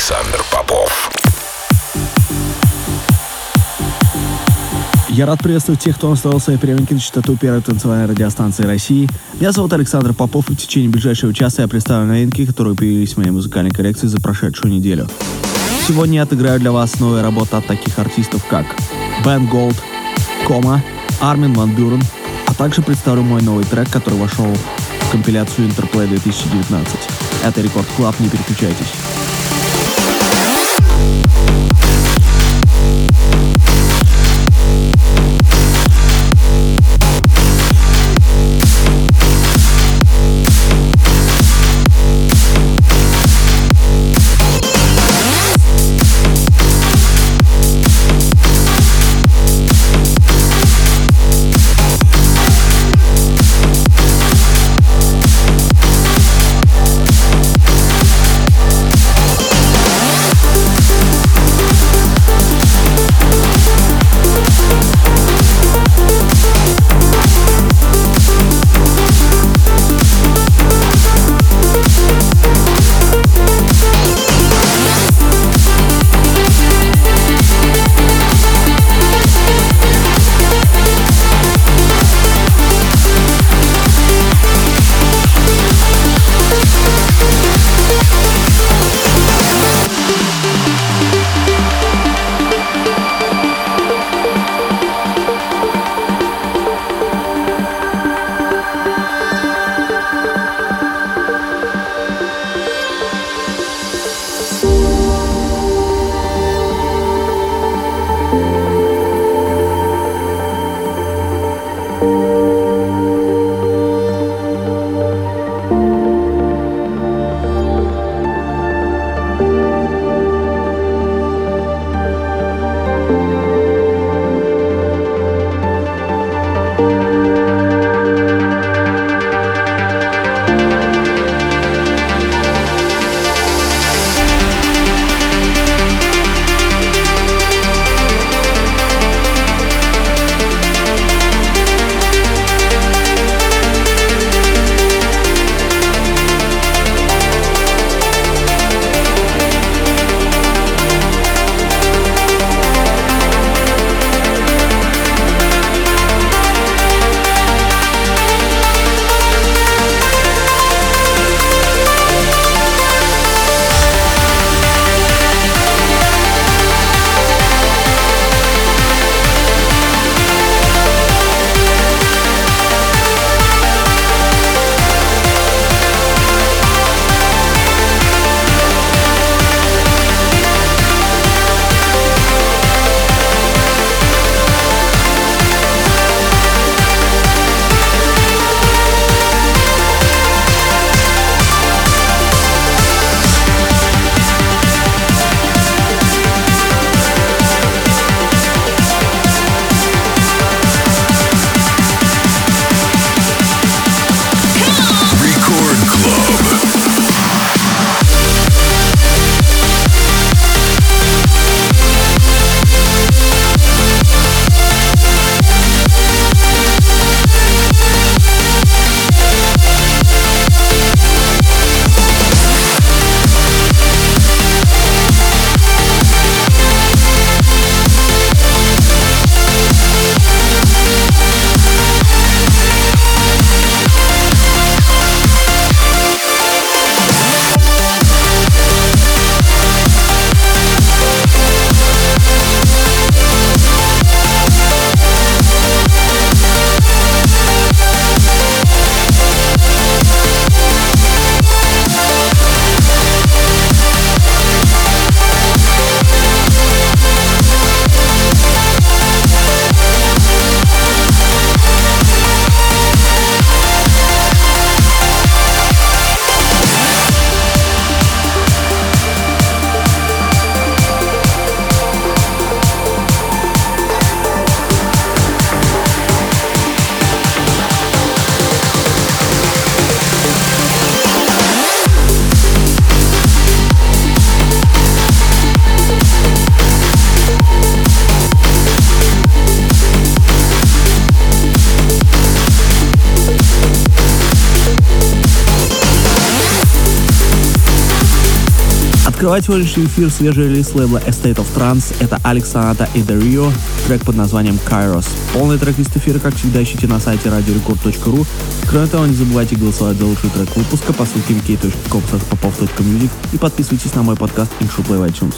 Александр Попов. Я рад приветствовать тех, кто настроил свои приемники на частоту первой танцевальной радиостанции России. Меня зовут Александр Попов, и в течение ближайшего часа я представлю новинки, которые появились в моей музыкальной коллекции за прошедшую неделю. Сегодня я отыграю для вас новые работы от таких артистов, как Бен Голд, Кома, Армин Ван Бюрен, а также представлю мой новый трек, который вошел в компиляцию Interplay 2019. Это Рекорд Клаб, не переключайтесь. Открывать сегодняшний эфир свежий релиз лейбла Estate of Trance — это Алекс Саната и The Rio, трек под названием Kairos. Полный трек-лист эфира, как всегда, ищите на сайте radiorecord.ru. Кроме того, не забывайте голосовать за лучший трек выпуска по ссылке wiki.com и подписывайтесь на мой подкаст Play в iTunes.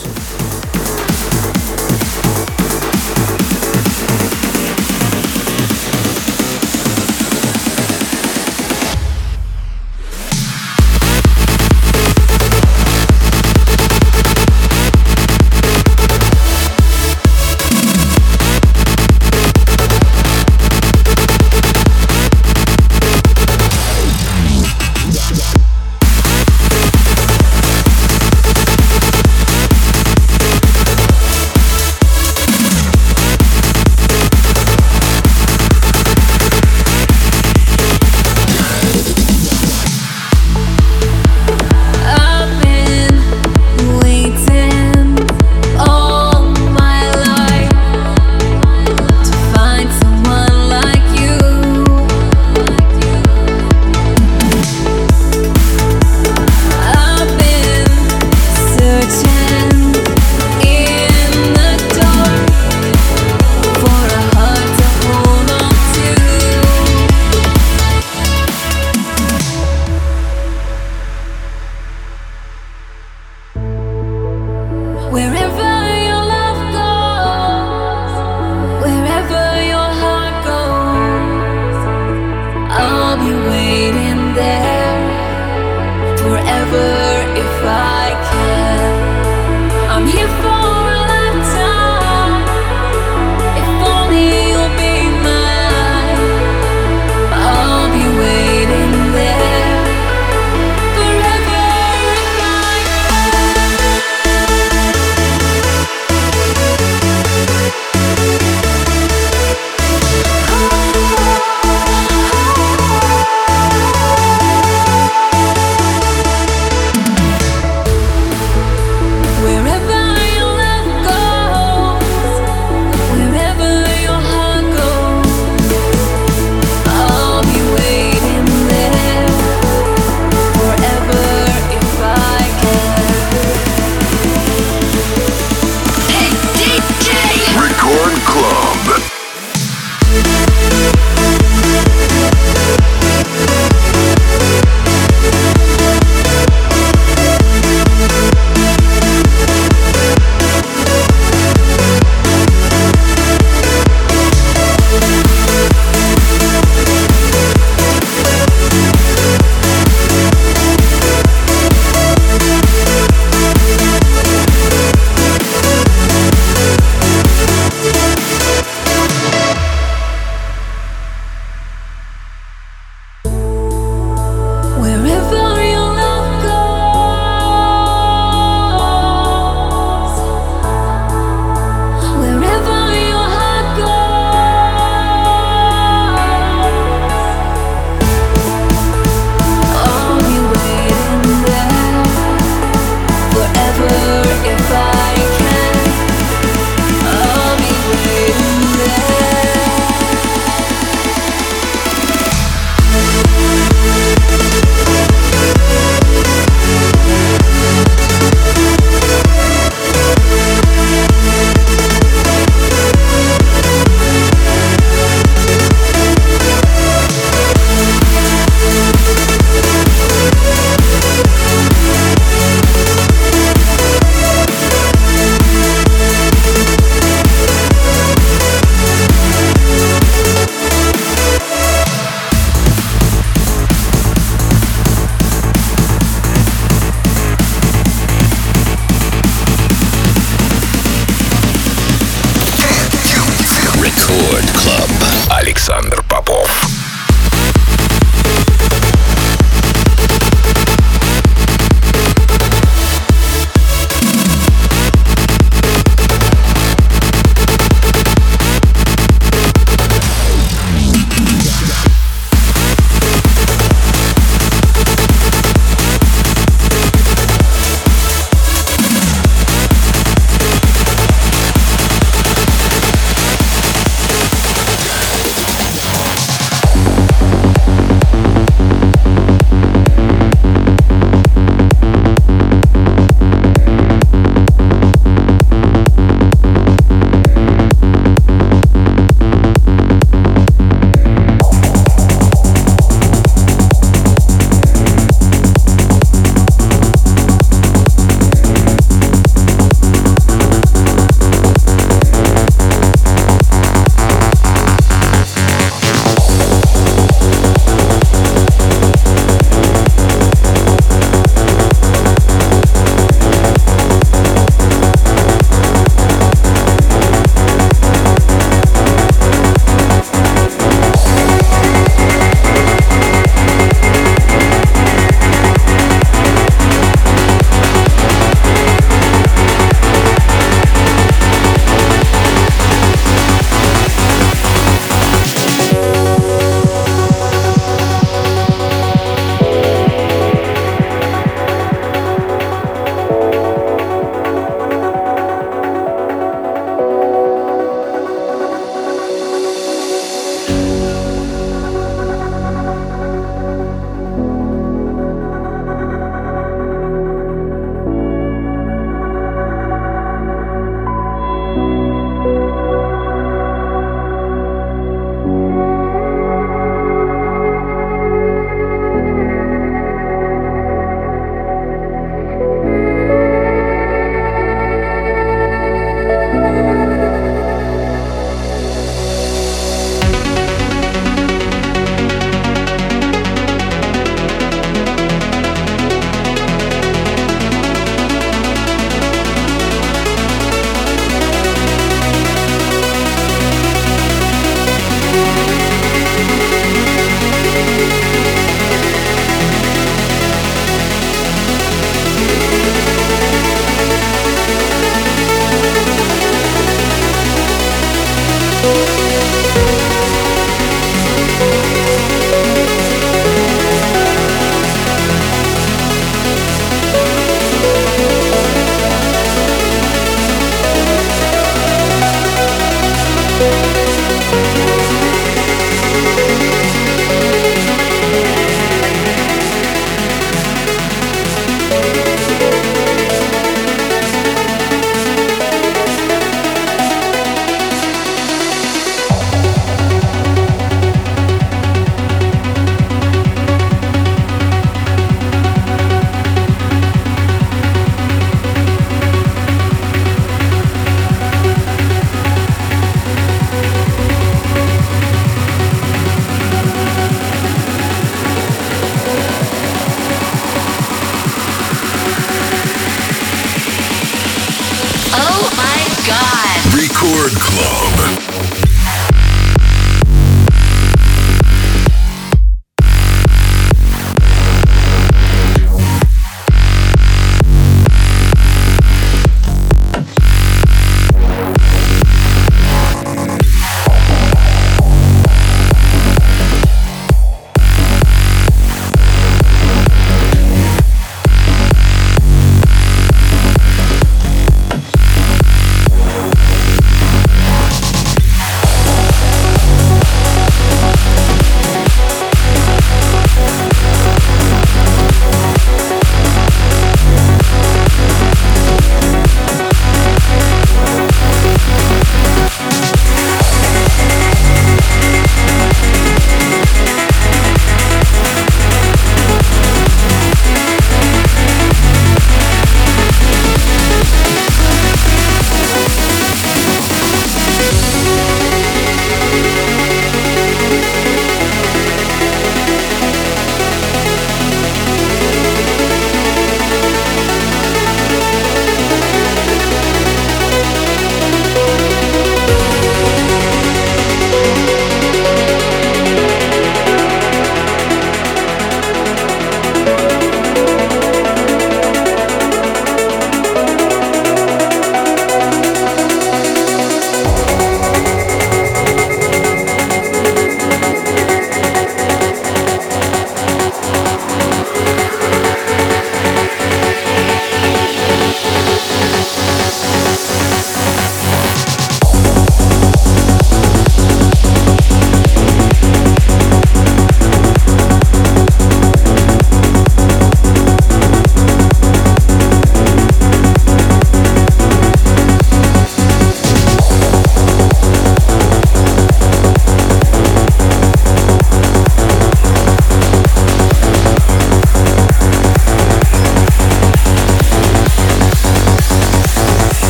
Александр Попов.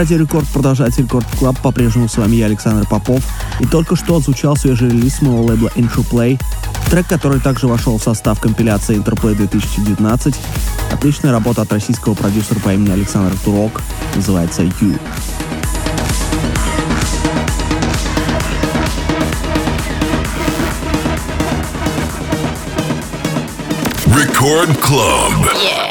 Радио Рекорд продолжает Record Club. По-прежнему с вами я, Александр Попов. И только что отзвучал свежий релиз моего лейбла Interplay. Трек, который также вошел в состав компиляции Interplay 2019. Отличная работа от российского продюсера по имени Александр Турок. Называется «You». Record Club. Yeah.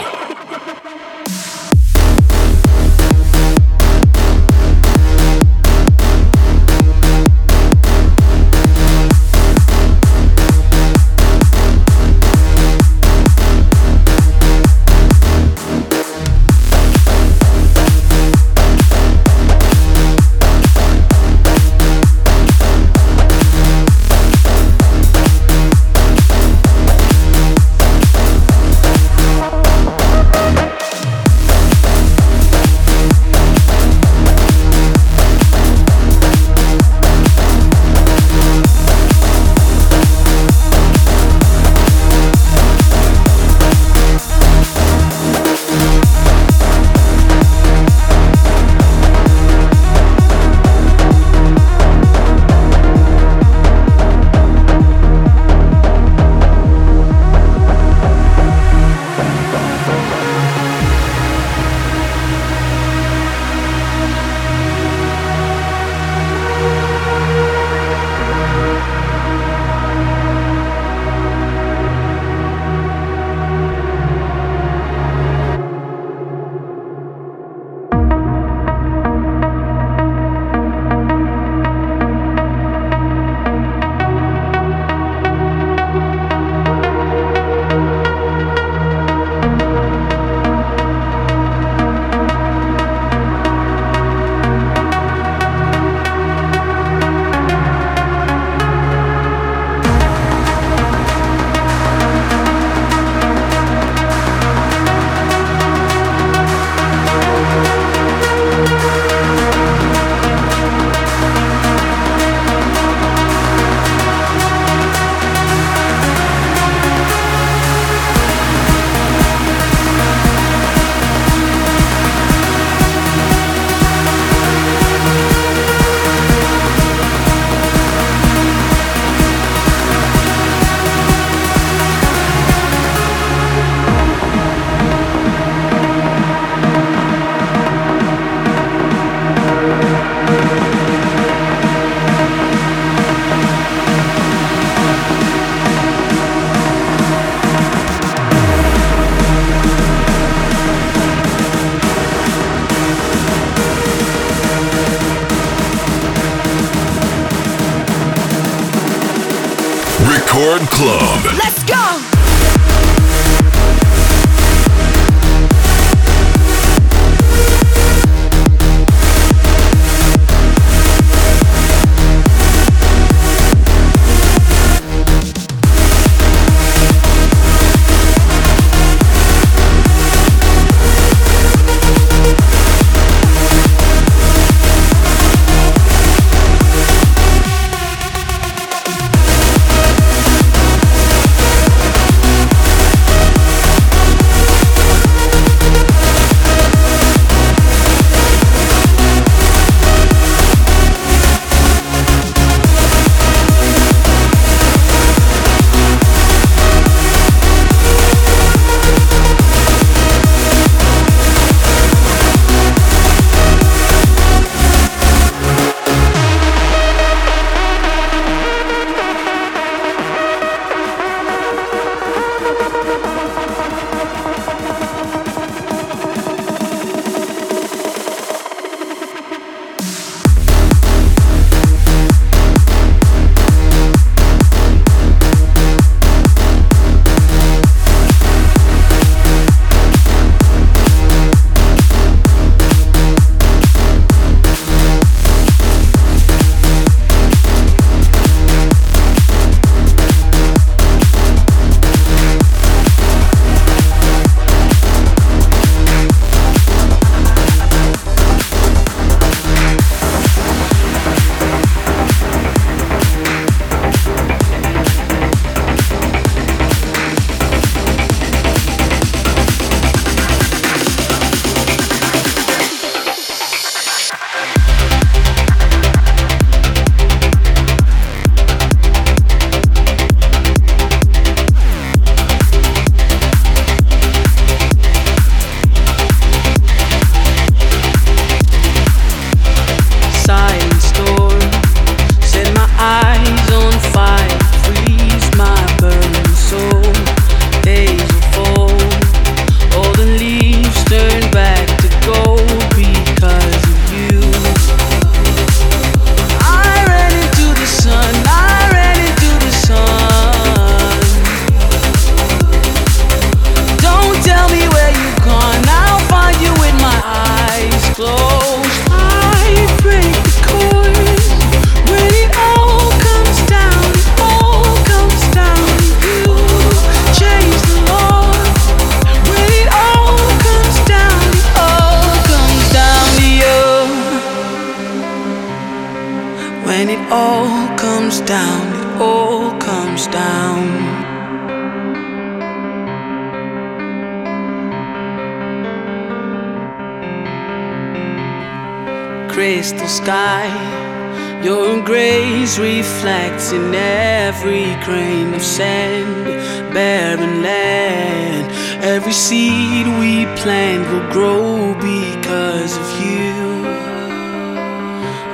Your grace reflects in every grain of sand, barren land. Every seed we plant will grow because of you.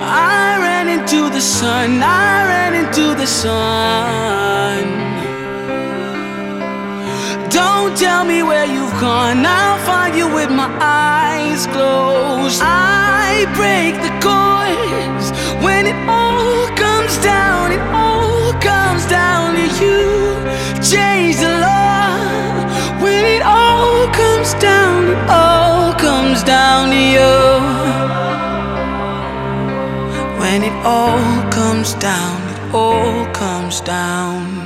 I ran into the sun, I ran into the sun. Don't tell me where you've gone, I'll find you with my eyes closed. I break the course when it all down, it all comes down to you. Change the law when it all comes down, it all comes down to you when it all comes down, it all comes down.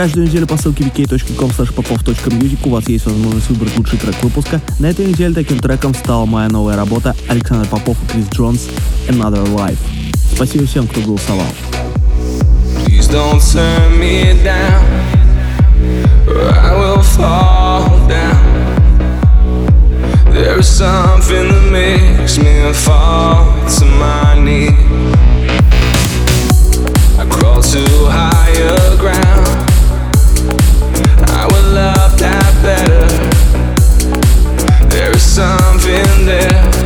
Каждую неделю по ссылке vk.com popov.music у вас есть возможность выбрать лучший трек выпуска. На этой неделе таким треком стала моя новая работа Александр Попов и Крис Джонс Another Life. Спасибо всем, кто голосовал. Please don't turn me down, or I will fall down. There is something that makes me fall to my knees. I crawl to higher ground. Better. There is something there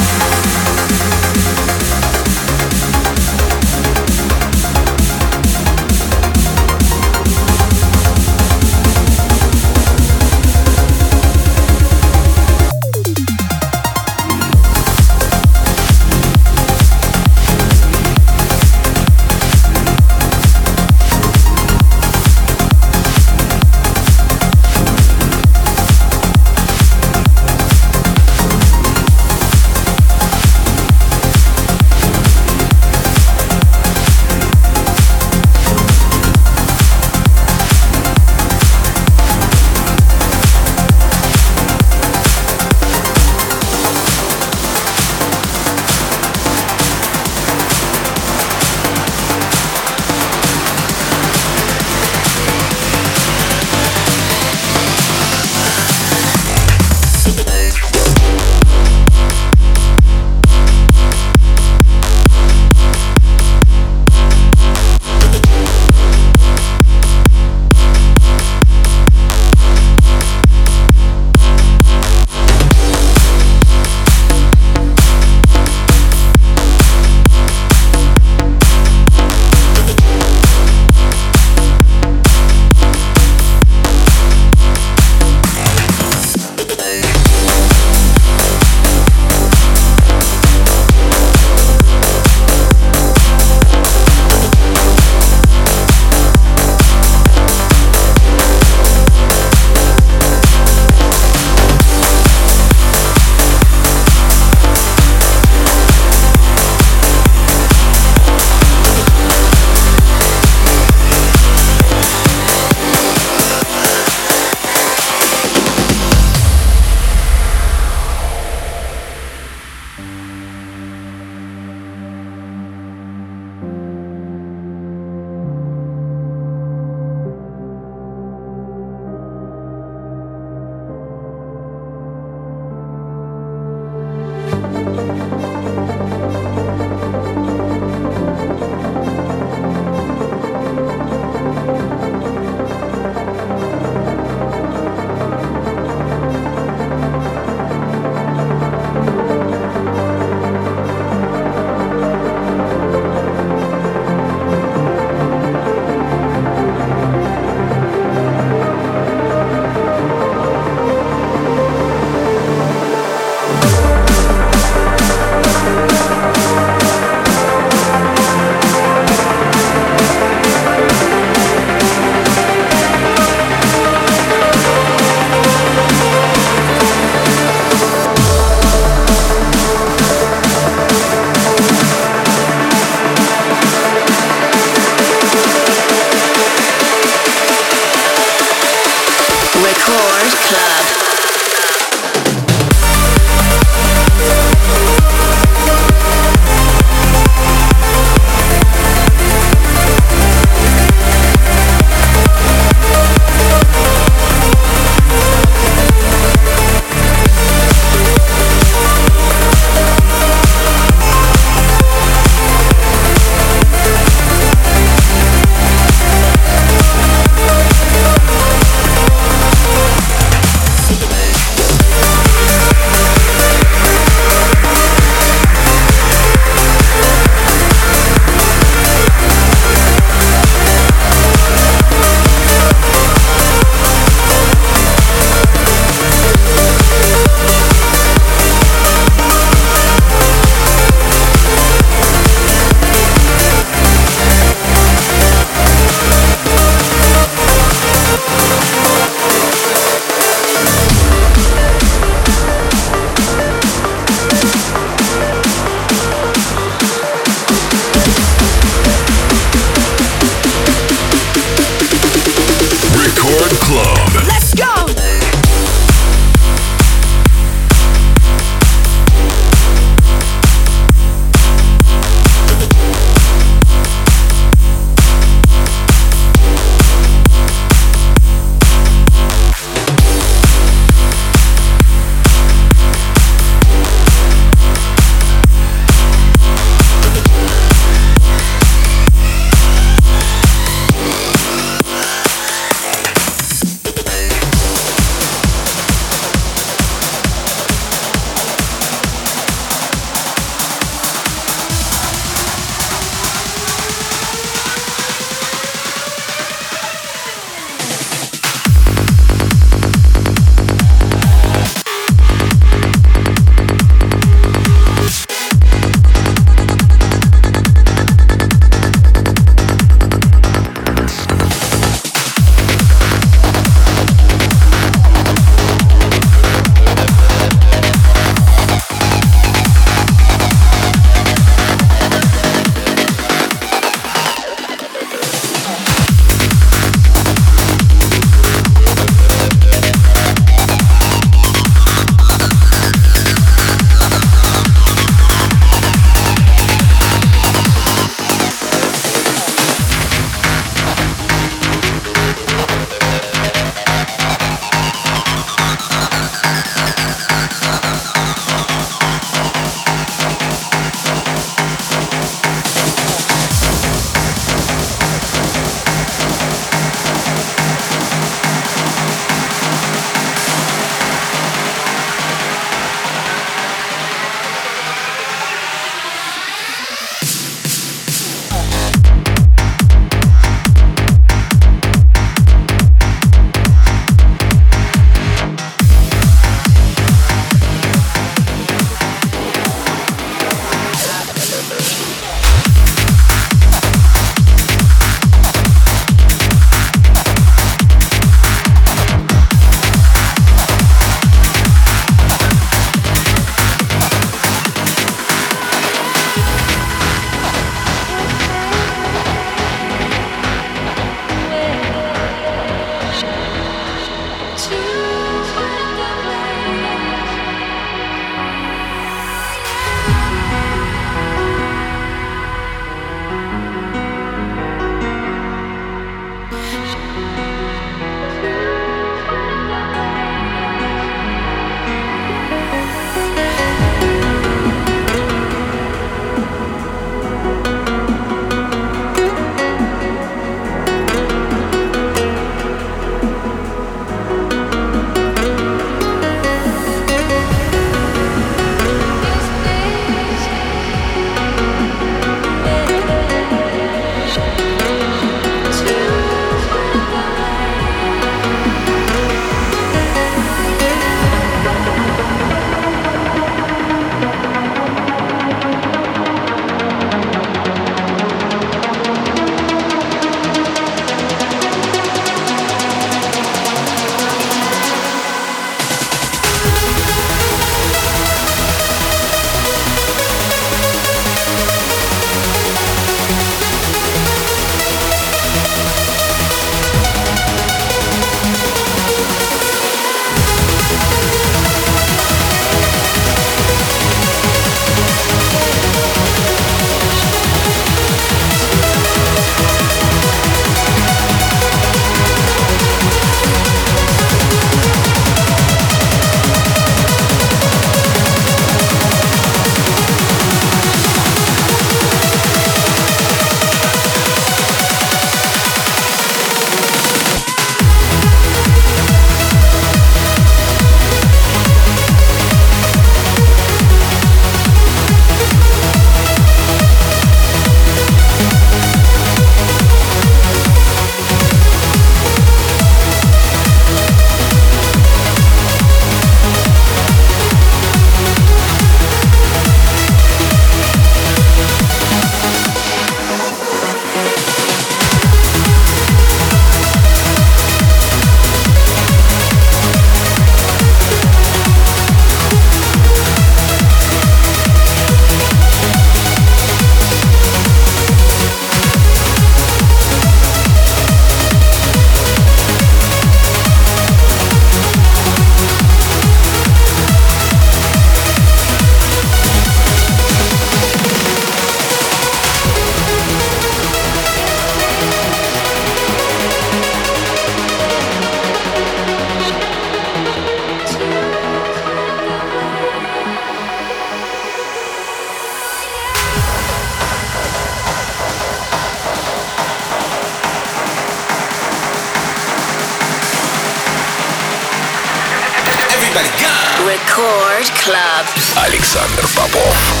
Рекорд Клаб. Александр Попов.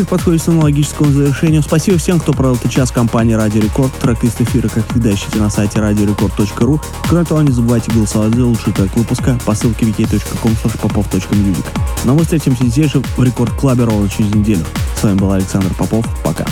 Эфир подходит к логическому завершению. Спасибо всем, кто провел этот час компании Радио Рекорд. Трек-лист эфира, как всегда, ищите на сайте radiorecord.ru. Кроме того, не забывайте голосовать за лучший трек выпуска по ссылке wiki.com popov.music. Но мы встретимся здесь же в Рекорд Клабе ровно через неделю. С вами был Александр Попов. Пока.